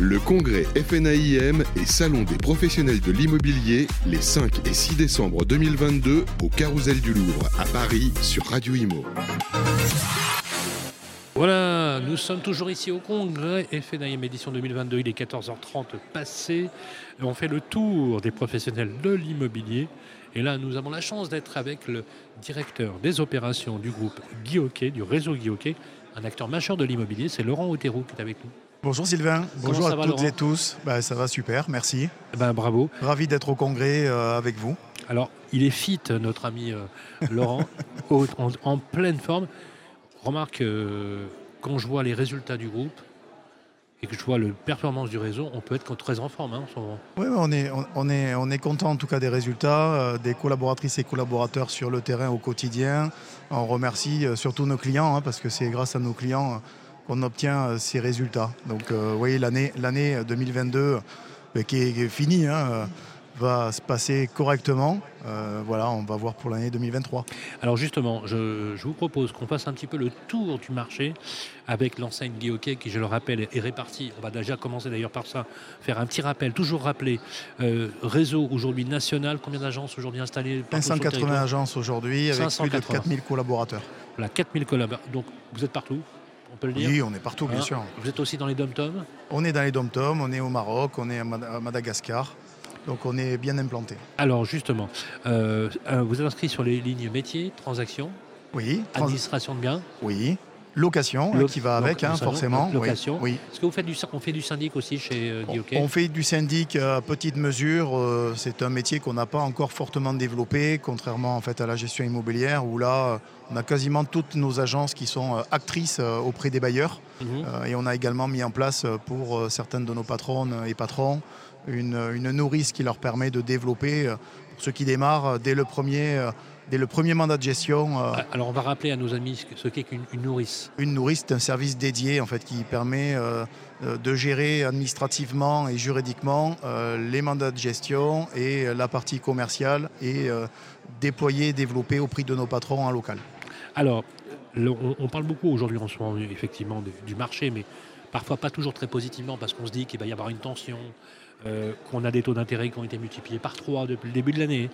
Le congrès FNAIM et Salon des professionnels de l'immobilier les 5 et 6 décembre 2022 au Carousel du Louvre à Paris sur Radio Imo. Voilà, nous sommes toujours ici au congrès FNAIM édition 2022. Il est 14h30 passé. On fait le tour des professionnels de l'immobilier. Et là, nous avons la chance d'être avec le directeur des opérations du groupe Guy du réseau Guy un acteur majeur de l'immobilier. C'est Laurent Otero qui est avec nous. Bonjour Sylvain, bonjour à va, toutes Laurent et tous. Bah, ça va super, merci. Eh Ben, bravo. Ravi d'être au congrès euh, avec vous. Alors, il est fit, notre ami euh, Laurent, au- en, en pleine forme. Remarque, euh, quand je vois les résultats du groupe et que je vois la performance du réseau, on peut être très en forme hein, en ce moment. Oui, on est, on, on est, on est content en tout cas des résultats, euh, des collaboratrices et collaborateurs sur le terrain au quotidien. On remercie euh, surtout nos clients hein, parce que c'est grâce à nos clients euh, qu'on obtient ces résultats. Donc vous voyez, l'année l'année 2022 euh, qui, est, finie hein, va se passer correctement. Euh, voilà, on va voir pour l'année 2023. Alors justement, je, je vous propose qu'on fasse un petit peu le tour du marché avec l'enseigne Guy qui, je le rappelle, est répartie. On va déjà commencer d'ailleurs par ça, faire un petit rappel, toujours rappeler. euh, réseau aujourd'hui national, combien d'agences aujourd'hui installées partout sur le 580 territoire agences aujourd'hui avec plus de 580. 4000 collaborateurs. Voilà, 4000 collaborateurs. Donc vous êtes partout, on peut le dire Oui, on est partout, bien Hein sûr. Vous êtes aussi dans les dom-toms On est dans les dom-toms, on est au Maroc, on est à Madagascar. Donc on est bien implanté. Alors justement, euh, vous êtes inscrit sur les lignes métiers, transactions, Oui, trans- administration de biens. oui. Location hein, Lo- qui va avec, hein, forcément. location. Oui. Est-ce que vous faites du, on fait du syndic aussi chez euh, Guy On, fait du syndic à petite mesure. euh, C'est un métier qu'on n'a pas encore fortement développé, contrairement en fait à la gestion immobilière où là, on a quasiment toutes nos agences qui sont euh, actrices euh, auprès des bailleurs. Mhm. Euh, et on a également mis en place pour certaines de nos patronnes et patrons une, une nourrice qui leur permet de développer, pour ceux qui démarrent, dès le premier, dès le premier mandat de gestion, euh, Ah, Alors on va rappeler à nos amis ce que- ce qu'est qu'une une nourrice. une nourrice, c'est un service dédié en fait, qui permet euh, euh, de gérer administrativement et juridiquement euh, les mandats de gestion et la partie commerciale et déployer, développer au prix de nos patrons en local. Alors, le- on, on parle beaucoup aujourd'hui en ce moment effectivement de- du marché, mais parfois pas toujours très positivement parce qu'on se dit qu'il va y avoir une tension, euh, qu'on a des taux d'intérêt qui ont été multipliés par 3 depuis le début de l'année,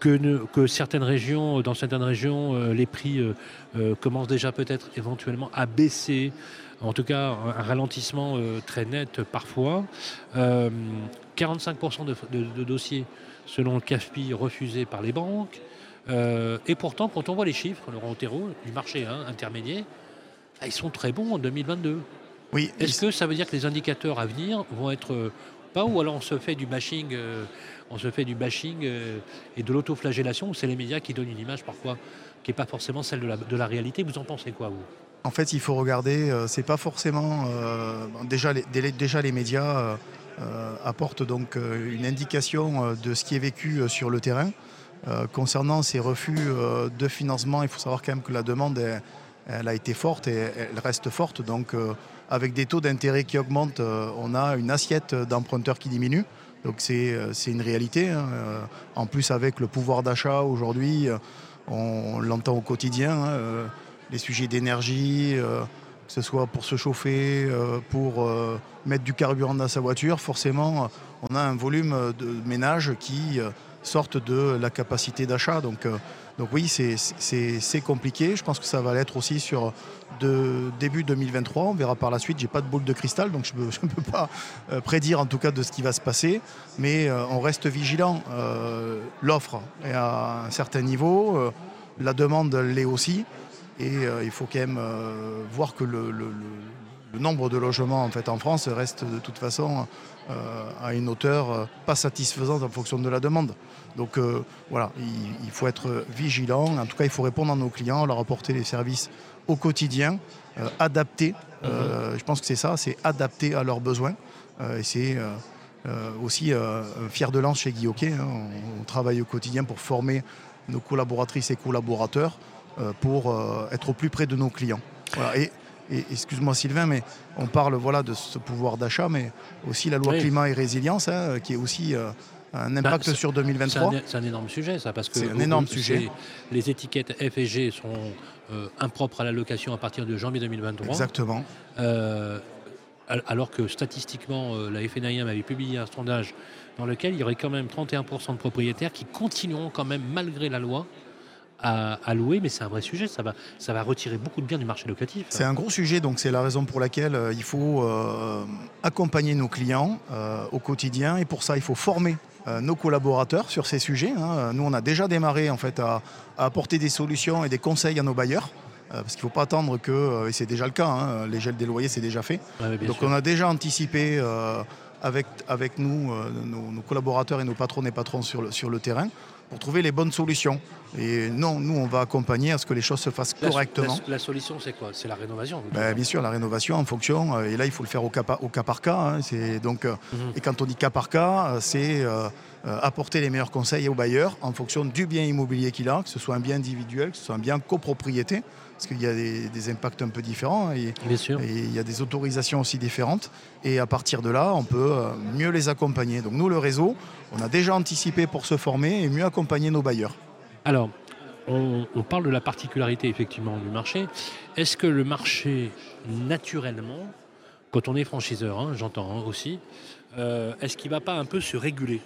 que, ne- que certaines régions, dans certaines régions, euh, les prix euh, euh, commencent déjà peut-être éventuellement à baisser. En tout cas, un, ralentissement euh, très net parfois. Euh, 45% de, dossiers, selon le CAFPI, refusés par les banques. Euh, et pourtant, quand on voit les chiffres, Laurent Otero, du marché hein, intermédiaire, ah, ils sont très bons en 2022. Oui, Est-ce que ça veut dire que les indicateurs à venir vont être euh, pas ou alors on se fait du bashing, euh, on se fait du bashing euh, et de l'autoflagellation ou c'est les médias qui donnent une image parfois qui n'est pas forcément celle de la, de la réalité Vous en pensez quoi vous? En fait, il faut regarder, euh, c'est pas forcément. déjà, les, dé- déjà, les médias apportent donc une indication de ce qui est vécu sur le terrain. Concernant ces refus de financement, il faut savoir quand même que la demande elle, elle a été forte et elle reste forte. Donc, avec des taux d'intérêt qui augmentent, euh, on a une assiette d'emprunteurs qui diminue. Donc, c'est euh, une réalité. hein. Euh, En plus, avec le pouvoir d'achat aujourd'hui, on, l'entend au quotidien. hein, les sujets d'énergie, que ce soit pour se chauffer, pour mettre du carburant dans sa voiture, forcément, on a un volume de ménages qui sortent de la capacité d'achat. Donc, donc oui, c'est- compliqué. Je pense que ça va l'être aussi sur de début 2023. On verra par la suite. J'ai pas de boule de cristal, donc je ne peux, peux pas euh, prédire en tout cas de ce qui va se passer. Mais euh, on reste vigilant. Euh, L'offre est à un certain niveau, la demande l'est aussi. Et il faut quand même voir que le- le nombre de logements en, fait, en France reste de toute façon euh, à une hauteur euh, pas satisfaisante en fonction de la demande. Donc euh, voilà, il, il faut être vigilant. En tout cas, il faut répondre à nos clients, leur apporter les services au quotidien, euh, adaptés. Euh, Je pense que c'est ça, c'est adapté à leurs besoins. Et c'est aussi un fier de lance chez Guy Hockey, hein. on, on travaille au quotidien pour former nos collaboratrices et collaborateurs pour être au plus près de nos clients. Voilà. Et, et excuse-moi Sylvain, mais on parle voilà, de ce pouvoir d'achat, mais aussi la loi Oui. climat et résilience, hein, qui est aussi euh, un Bah, impact sur C'est 2023. un, c'est un énorme sujet, ça, parce que C'est un vous- énorme vous- sujet. c'est- Les étiquettes F et G sont euh, impropres à la location à partir de janvier 2023. Exactement. Euh, alors que statistiquement, la FNIM avait publié un sondage dans lequel il y aurait quand même 31% de propriétaires qui continueront quand même, malgré la loi, à, louer, mais c'est un vrai sujet, ça va, ça va retirer beaucoup de biens du marché locatif. C'est un gros sujet, donc c'est la raison pour laquelle euh, il faut euh, accompagner nos clients au quotidien, et pour ça il faut former nos collaborateurs sur ces sujets. Hein. Nous on a déjà démarré en fait à apporter des solutions et des conseils à nos bailleurs. Euh, parce qu'il ne faut pas attendre que, euh, et c'est déjà le cas, hein, les gels des loyers c'est déjà fait. Donc on a déjà anticipé euh, avec, avec nous, nos, collaborateurs et nos patrons et patrons sur le, sur le terrain pour trouver les bonnes solutions. Et non, nous, on va accompagner à ce que les choses se fassent correctement. La, solution, c'est quoi? C'est la rénovation ben, Bien sûr, la rénovation en fonction. et là, il faut le faire au cas, au cas par cas. Hein, donc, mhm. Et quand on dit cas par cas, c'est apporter les meilleurs conseils aux bailleurs en fonction du bien immobilier qu'il a, que ce soit un bien individuel, que ce soit un bien copropriété parce qu'il y a des, impacts un peu différents. Et, Bien sûr. Et il y a des autorisations aussi différentes. Et à partir de là, on peut euh, mieux les accompagner. Donc nous, le réseau, on a déjà anticipé pour se former et mieux accompagner nos bailleurs. Alors, on, parle de la particularité effectivement du marché. Est-ce que le marché, naturellement, quand on est franchiseur, hein, j'entends hein, aussi, euh, est-ce qu'il ne va pas un peu se réguler?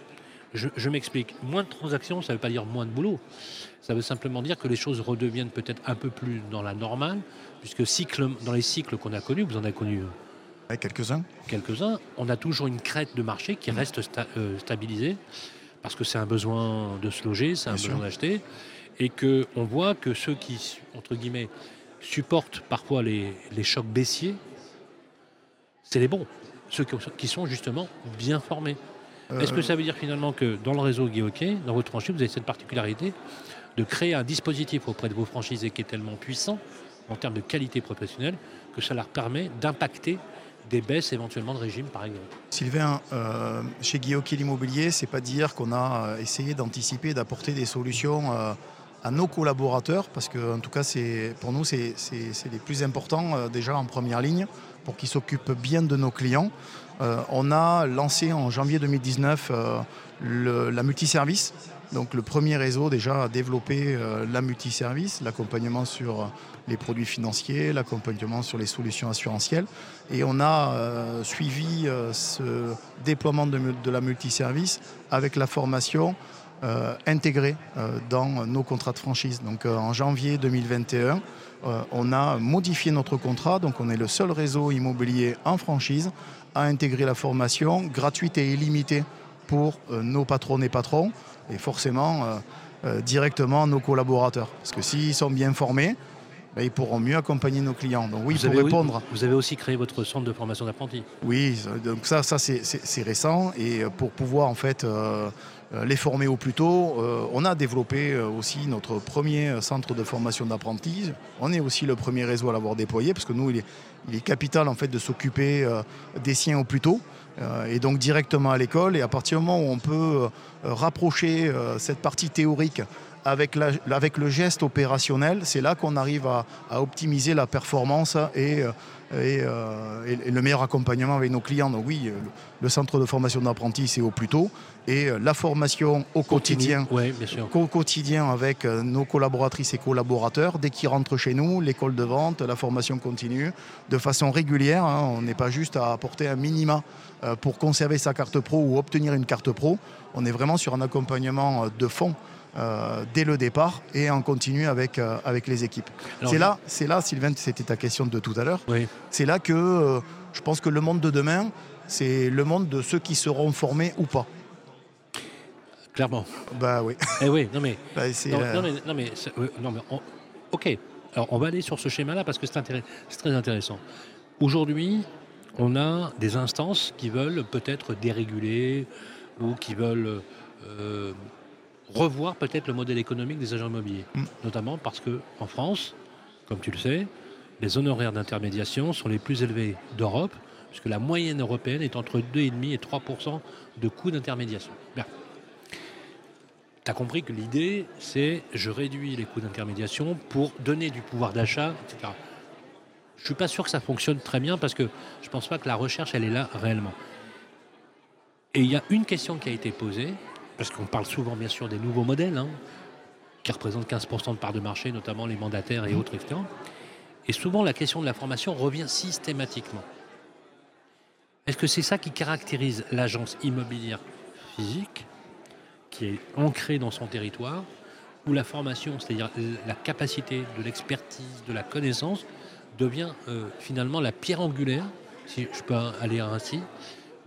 Je, m'explique. Moins de transactions, ça ne veut pas dire moins de boulot. Ça veut simplement dire que les choses redeviennent peut-être un peu plus dans la normale, puisque cycle, dans les cycles qu'on a connus, vous en avez connu euh, quelques-uns. Quelques-uns. On a toujours une crête de marché qui reste euh, stabilisée, parce que c'est un besoin de se loger, c'est un besoin d'acheter, et qu'on voit que ceux qui, entre guillemets, supportent parfois les, chocs baissiers, c'est les bons, ceux qui sont justement bien formés. Est-ce que euh, ça veut dire finalement que dans le réseau Guy dans votre franchise, vous avez cette particularité de créer un dispositif auprès de vos franchisés qui est tellement puissant en termes de qualité professionnelle que ça leur permet d'impacter des baisses éventuellement de régime, par exemple. Sylvain, euh, chez Guillaume l'immobilier, c'est pas dire qu'on a euh, essayé d'anticiper, d'apporter des solutions à nos collaborateurs, parce que en tout cas, pour nous, c'est les plus importants déjà en première ligne pour qu'ils s'occupent bien de nos clients. Euh, on a lancé en janvier 2019 euh, la multiservice. Donc le premier réseau déjà a développé euh, la multiservice, l'accompagnement sur les produits financiers, l'accompagnement sur les solutions assurantielles. Et on a suivi ce déploiement de, la multiservice avec la formation intégrée dans nos contrats de franchise. Donc en janvier 2021, on a modifié notre contrat. Donc on est le seul réseau immobilier en franchise à intégrer la formation gratuite et illimitée pour euh, nos patrons et patrons et forcément euh, euh, directement nos collaborateurs. Parce que s'ils sont bien formés, ben, ils pourront mieux accompagner nos clients. Donc oui, vous pour répondre. Vous avez aussi créé votre centre de formation d'apprentis. Oui, donc ça, ça c'est récent et pour pouvoir en fait les former au plus tôt, on a développé aussi notre premier centre de formation d'apprentis. On est aussi le premier réseau à l'avoir déployé parce que nous, il est, il est capital en fait de s'occuper euh, des siens au plus tôt euh, et donc directement à l'école. Et à partir du moment où on peut euh, rapprocher cette partie théorique avec, avec le geste opérationnel, c'est là qu'on arrive à, optimiser la performance et, euh, et, le meilleur accompagnement avec nos clients. Donc oui, le, centre de formation d'apprentis, c'est au plus tôt. Et euh, la formation au quotidien, au quotidien avec euh, nos collaboratrices et collaborateurs, dès qu'ils rentrent chez nous, l'école de vente, la formation continue, de façon régulière. Hein. on n'est pas juste à apporter un minima pour conserver sa carte pro ou obtenir une carte pro. On est vraiment sur un accompagnement de fond euh, dès le départ et en continu avec, euh, avec les équipes. C'est là, c'est là, Sylvain, c'était ta question de tout à l'heure. C'est là que euh, je pense que le monde de demain, c'est le monde de ceux qui seront formés ou pas. Clairement. Bah oui. Eh oui, non mais. Bah, non, mais, non, mais, non, mais ok. Alors on va aller sur ce schéma-là parce que c'est très intéressant. Aujourd'hui, on a des instances qui veulent peut-être déréguler ou qui veulent revoir peut-être le modèle économique des agents immobiliers. Mm. Notamment parce qu'en France, comme tu le sais, les honoraires d'intermédiation sont les plus élevés d'Europe, puisque la moyenne européenne est entre 2,5 et 3% de coûts d'intermédiation. Bien. Tu as compris que l'idée, c'est je réduis les coûts d'intermédiation pour donner du pouvoir d'achat, etc. Je ne suis pas sûr que ça fonctionne très bien parce que je ne pense pas que la recherche, elle est là réellement. Et il y a une question qui a été posée, parce qu'on parle souvent bien sûr des nouveaux modèles, hein, qui représentent 15% de part de marché, notamment les mandataires et autres, etc. Et souvent la question de la formation revient systématiquement. Est-ce que c'est ça qui caractérise l'agence immobilière physique, qui est ancrée dans son territoire, ou la formation, c'est-à-dire la capacité de l'expertise, de la connaissance, devient euh, finalement la pierre angulaire, si je peux aller ainsi,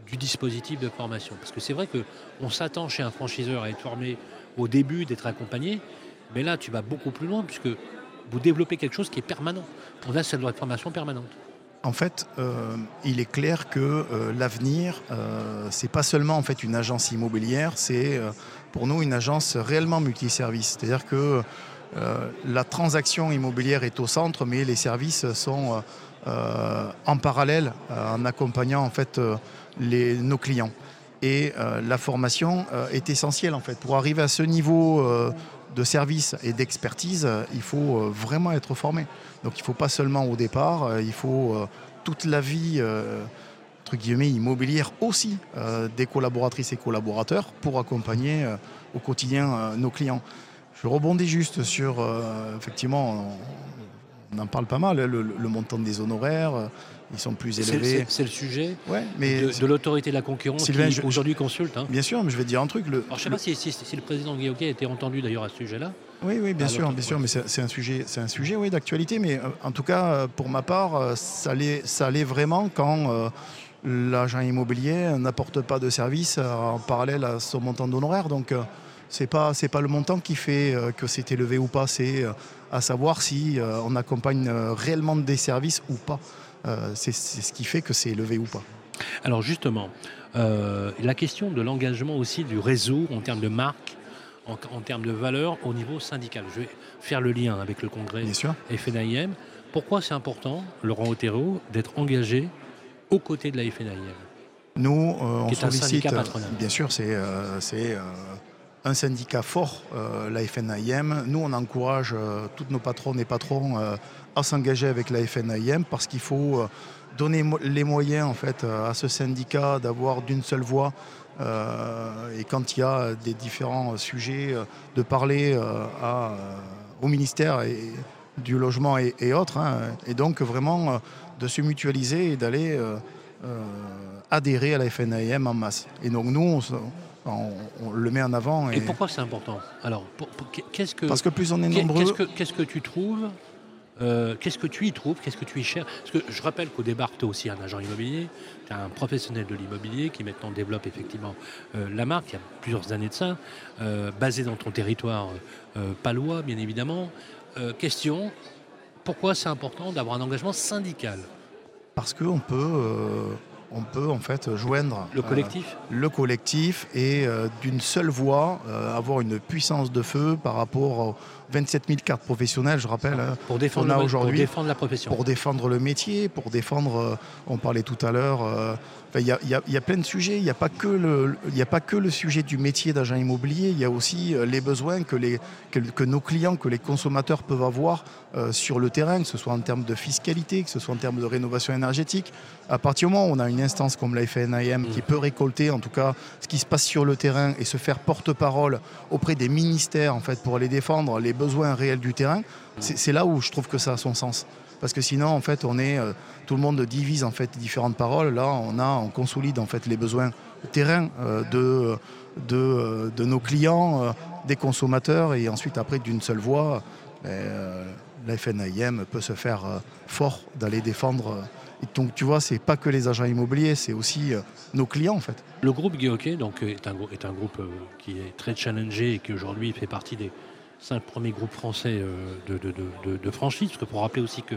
du dispositif de formation. Parce que c'est vrai qu'on s'attend chez un franchiseur à être formé au début, d'être accompagné, mais là, tu vas beaucoup plus loin, puisque vous développez quelque chose qui est permanent. On a cette loi de formation permanente. En fait, euh, il est clair que euh, l'avenir, euh, c'est pas seulement en fait une agence immobilière, c'est pour nous une agence réellement multiservice. C'est-à-dire que la transaction immobilière est au centre, mais les services sont en parallèle en accompagnant en fait les, nos clients. Et la formation est essentielle en fait pour arriver à ce niveau de service et d'expertise, il faut euh, vraiment être formé. Donc il ne faut pas seulement au départ, euh, il faut euh, toute la vie entre guillemets, immobilière aussi des collaboratrices et collaborateurs pour accompagner au quotidien nos clients. Je rebondis juste sur, effectivement, on en parle pas mal, le, le montant des honoraires, ils sont plus élevés. C'est le sujet ouais, mais de, l'autorité de la concurrence qui aujourd'hui consulte. Hein. Bien sûr, mais je vais te dire un truc. Le, Alors, je ne sais pas si, le président Guillaume a été entendu d'ailleurs à ce sujet-là. Oui, oui, bien sûr, bien sûr, mais c'est un sujet, c'est un sujet, oui, d'actualité. Mais euh, en tout cas, euh, pour ma part, euh, ça allait vraiment quand l'agent immobilier n'apporte pas de service en parallèle à son montant d'honoraires. Donc, c'est pas, c'est pas le montant qui fait que c'est élevé ou pas. C'est à savoir si on accompagne réellement des services ou pas. Euh, c'est ce qui fait que c'est élevé ou pas. Alors justement, euh, la question de l'engagement aussi du réseau en termes de marque, en, termes de valeur au niveau syndical. Je vais faire le lien avec le congrès FNIM. Pourquoi c'est important, Laurent Otero, d'être engagé aux côtés de la FNIM Nous, euh, on sollicite, bien sûr, c'est un syndicat fort, la FNIM. Nous, on encourage toutes nos patrons et patrons à s'engager avec la FNIM parce qu'il faut euh, donner les moyens en fait euh, à ce syndicat d'avoir d'une seule voix euh, et quand il y a des différents sujets de parler au ministère du logement et, autres hein, et donc vraiment de se mutualiser et d'aller adhérer à la FNIM en masse. Et donc nous, on, le met en avant. Et, pourquoi c'est important Alors, qu'est-ce que parce que plus on est nombreux, qu'est-ce que tu trouves euh, qu'est-ce que tu y trouves Qu'est-ce que tu y cherches? Parce que je rappelle qu'au départ, tu es aussi un agent immobilier, tu es un professionnel de l'immobilier qui maintenant développe effectivement euh, la marque, il y a plusieurs années de ça, euh, basé dans ton territoire palois, bien évidemment. question, pourquoi c'est important d'avoir un engagement syndical? Parce qu'on peut on peut en fait joindre le collectif, le collectif et d'une seule voix avoir une puissance de feu par rapport 27 000 cartes professionnelles, je rappelle. Hein, pour défendre, aujourd'hui, pour défendre la profession. Pour défendre le métier, pour défendre, euh, on parlait tout à l'heure, euh, il y, a, plein de sujets. Il n'y a, pas que le, a pas que le sujet du métier d'agent immobilier, il y a aussi euh, les besoins que, les, que, nos clients, que les consommateurs peuvent avoir sur le terrain, que ce soit en termes de fiscalité, que ce soit en termes de rénovation énergétique. À partir du moment où on a une instance comme la FNIM qui mm. peut récolter en tout cas ce qui se passe sur le terrain et se faire porte-parole auprès des ministères en fait, pour les défendre, les besoins réels du terrain, c'est là où je trouve que ça a son sens. Parce que sinon, en fait, on est, euh, tout le monde divise en fait différentes paroles. Là, on a, on consolide en fait les besoins terrain euh, de, de, euh, de, nos clients, des consommateurs, et ensuite après d'une seule voix, ben, la FNIM peut se faire fort d'aller défendre. Donc tu vois, c'est pas que les agents immobiliers, c'est aussi nos clients en fait. Le groupe Guy donc est un, est un groupe qui est très challengé et qui aujourd'hui fait partie des c'est le premier groupe français euh, de, franchise, parce que pour rappeler aussi que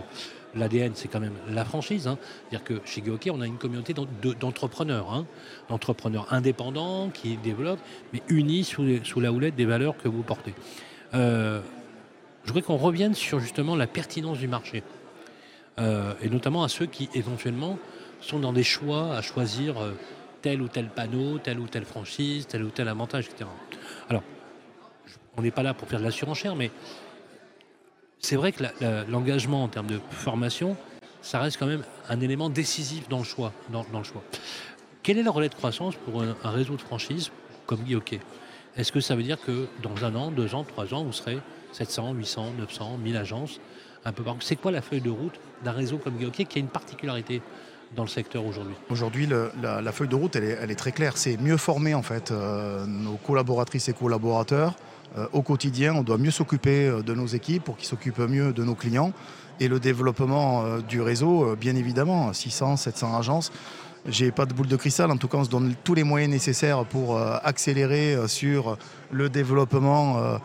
l'ADN, c'est quand même la franchise. Hein. C'est-à-dire que chez Geoké, on a une communauté d'entrepreneurs, hein. d'entrepreneurs indépendants qui développent, mais unis sous, la houlette des valeurs que vous portez. Euh, je voudrais qu'on revienne sur justement la pertinence du marché, euh, et notamment à ceux qui éventuellement sont dans des choix à choisir tel ou tel panneau, telle ou telle franchise, tel ou tel avantage, etc. Alors, on n'est pas là pour faire de la surenchère, mais c'est vrai que l'engagement en termes de formation, ça reste quand même un élément décisif dans le choix. Dans, le choix. Quel est le relais de croissance pour un, réseau de franchise comme Guy Est-ce que ça veut dire que dans un an, deux ans, trois ans, vous serez 700, 800, 900, 1000 agences? Un peu C'est quoi la feuille de route d'un réseau comme Hockey qui a une particularité dans le secteur aujourd'hui? Aujourd'hui, la, feuille de route, elle est, très claire. C'est mieux former en fait euh, nos collaboratrices et collaborateurs. Euh, au quotidien, on doit mieux s'occuper euh, de nos équipes pour qu'ils s'occupent mieux de nos clients. Et le développement du réseau, bien évidemment, 600, 700 agences. J'ai pas de boule de cristal, en tout cas on se donne tous les moyens nécessaires pour accélérer sur le développement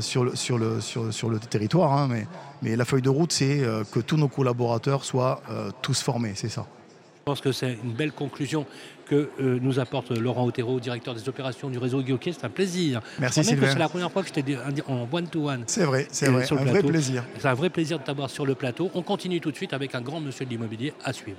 sur, le, sur, le, sur, le territoire. Hein. mais, mais, la feuille de route, c'est que tous nos collaborateurs soient tous formés, c'est ça. Je pense que c'est une belle conclusion que euh, nous apporte Laurent Otero, directeur des opérations du réseau Guioquet. C'est un plaisir. Merci Sylvain. C'est la première fois que je t'ai en one-to-one. C'est vrai, c'est vrai. Un vrai plaisir. C'est un vrai plaisir de t'avoir sur le plateau. On continue tout de suite avec un grand monsieur de l'immobilier à suivre.